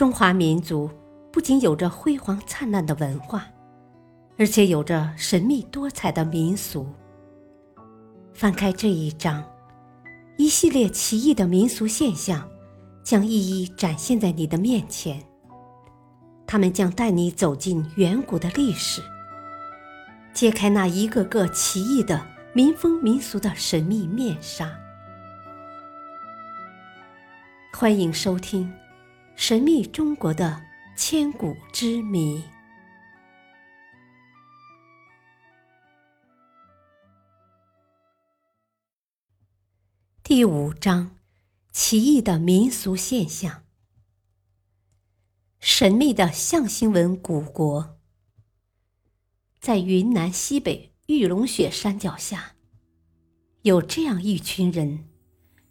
中华民族不仅有着辉煌灿烂的文化，而且有着神秘多彩的民俗。翻开这一章，一系列奇异的民俗现象将一一展现在你的面前。他们将带你走进远古的历史，揭开那一个个奇异的民风民俗的神秘面纱。欢迎收听《神秘中国的千古之谜》第五章：奇异的民俗现象。神秘的象形文古国，在云南西北玉龙雪山脚下，有这样一群人，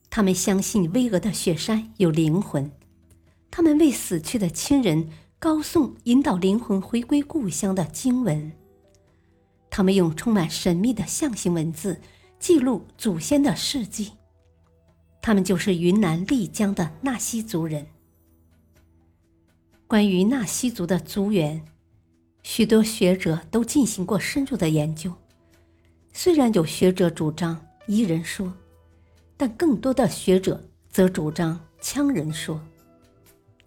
他们相信巍峨的雪山有灵魂，他们为死去的亲人高诵引导灵魂回归故乡的经文，他们用充满神秘的象形文字记录祖先的事迹，他们就是云南丽江的纳西族人。关于纳西族的族源，许多学者都进行过深入的研究。虽然有学者主张彝人说，但更多的学者则主张羌人说，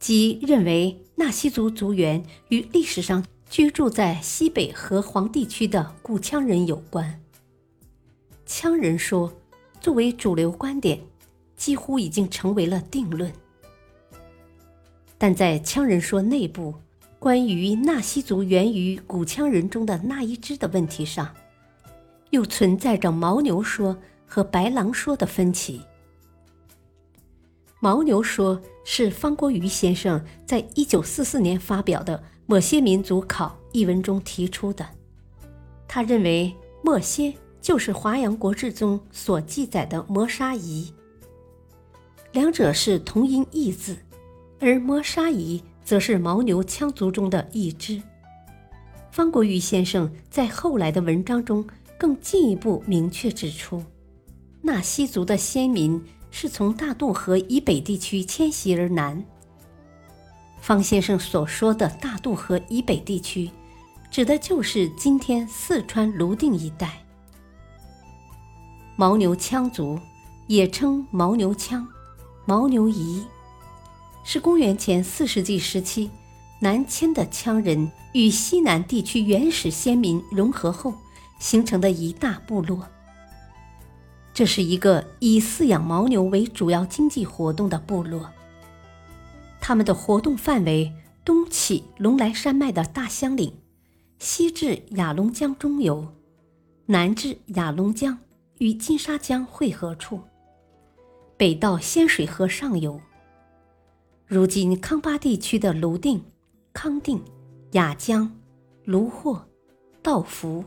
即认为纳西族族源与历史上居住在西北河湟地区的古羌人有关。羌人说作为主流观点，几乎已经成为了定论。但在羌人说内部，关于纳西族源于古羌人中的那一支的问题上，又存在着牦牛说和白狼说的分歧。牦牛说是方国瑜先生在一九四四年发表的《某些民族考》一文中提出的，他认为莫歇就是华阳国志中所记载的摩沙夷，两者是同音异字。而摩沙夷则是牦牛羌族中的一支。方国瑜先生在后来的文章中更进一步明确指出，纳西族的先民是从大渡河以北地区迁徙而南。方先生所说的大渡河以北地区，指的就是今天四川泸定一带。牦牛羌族也称牦牛羌、牦牛夷。是公元前四世纪时期，南迁的羌人与西南地区原始先民融合后形成的一大部落。这是一个以饲养牦牛为主要经济活动的部落。他们的活动范围东起龙来山脉的大香岭，西至雅龙江中游，南至雅龙江与金沙江汇合处，北到仙水河上游。如今康巴地区的泸定、康定、雅江、卢霍、道孚、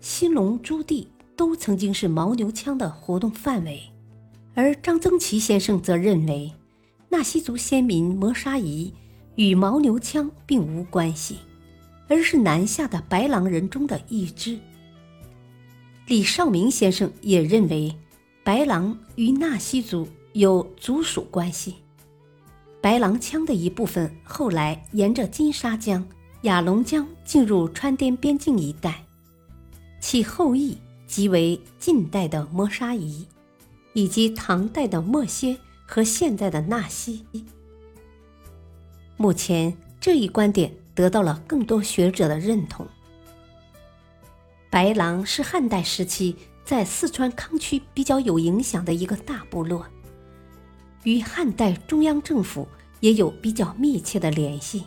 新隆诸地都曾经是牦牛羌的活动范围，而张增祺先生则认为，纳西族先民摩沙夷与牦牛羌并无关系，而是南下的白狼人中的一支。李少明先生也认为，白狼与纳西族有族属关系。白狼羌的一部分后来沿着金沙江、雅龙江进入川滇边境一带，其后裔即为近代的摩沙夷，以及唐代的墨歇和现在的纳西。目前这一观点得到了更多学者的认同。白狼是汉代时期在四川康区比较有影响的一个大部落。与汉代中央政府也有比较密切的联系。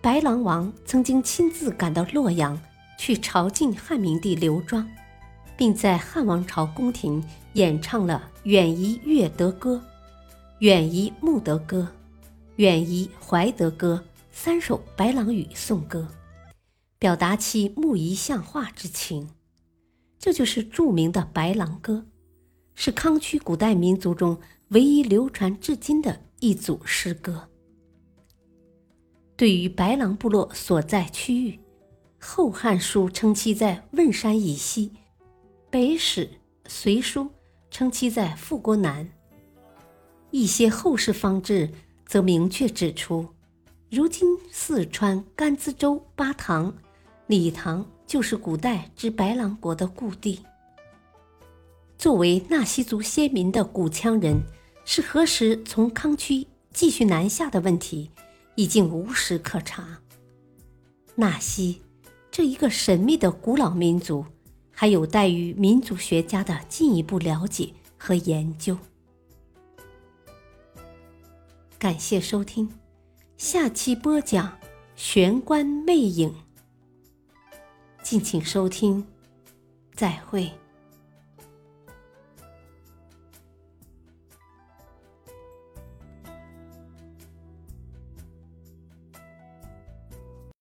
白狼王曾经亲自赶到洛阳去朝觐汉明帝刘庄，并在汉王朝宫廷演唱了《远夷乐德歌》《远夷慕德歌》《远夷怀德歌》三首白狼语颂歌，表达其慕夷相化之情。这就是著名的《白狼歌》，是康区古代民族中。唯一流传至今的一组诗歌。对于白狼部落所在区域，《后汉书》称其在汶山以西，《北史·隋书》称其在富国南，一些后世方志则明确指出，如今四川甘孜州巴塘、理塘就是古代之白狼国的故地。作为纳西族先民的古羌人，是何时从康区继续南下的问题，已经无史可查。纳西这一个神秘的古老民族，还有待于民族学家的进一步了解和研究。感谢收听，下期播讲《玄关魅影》，敬请收听，再会。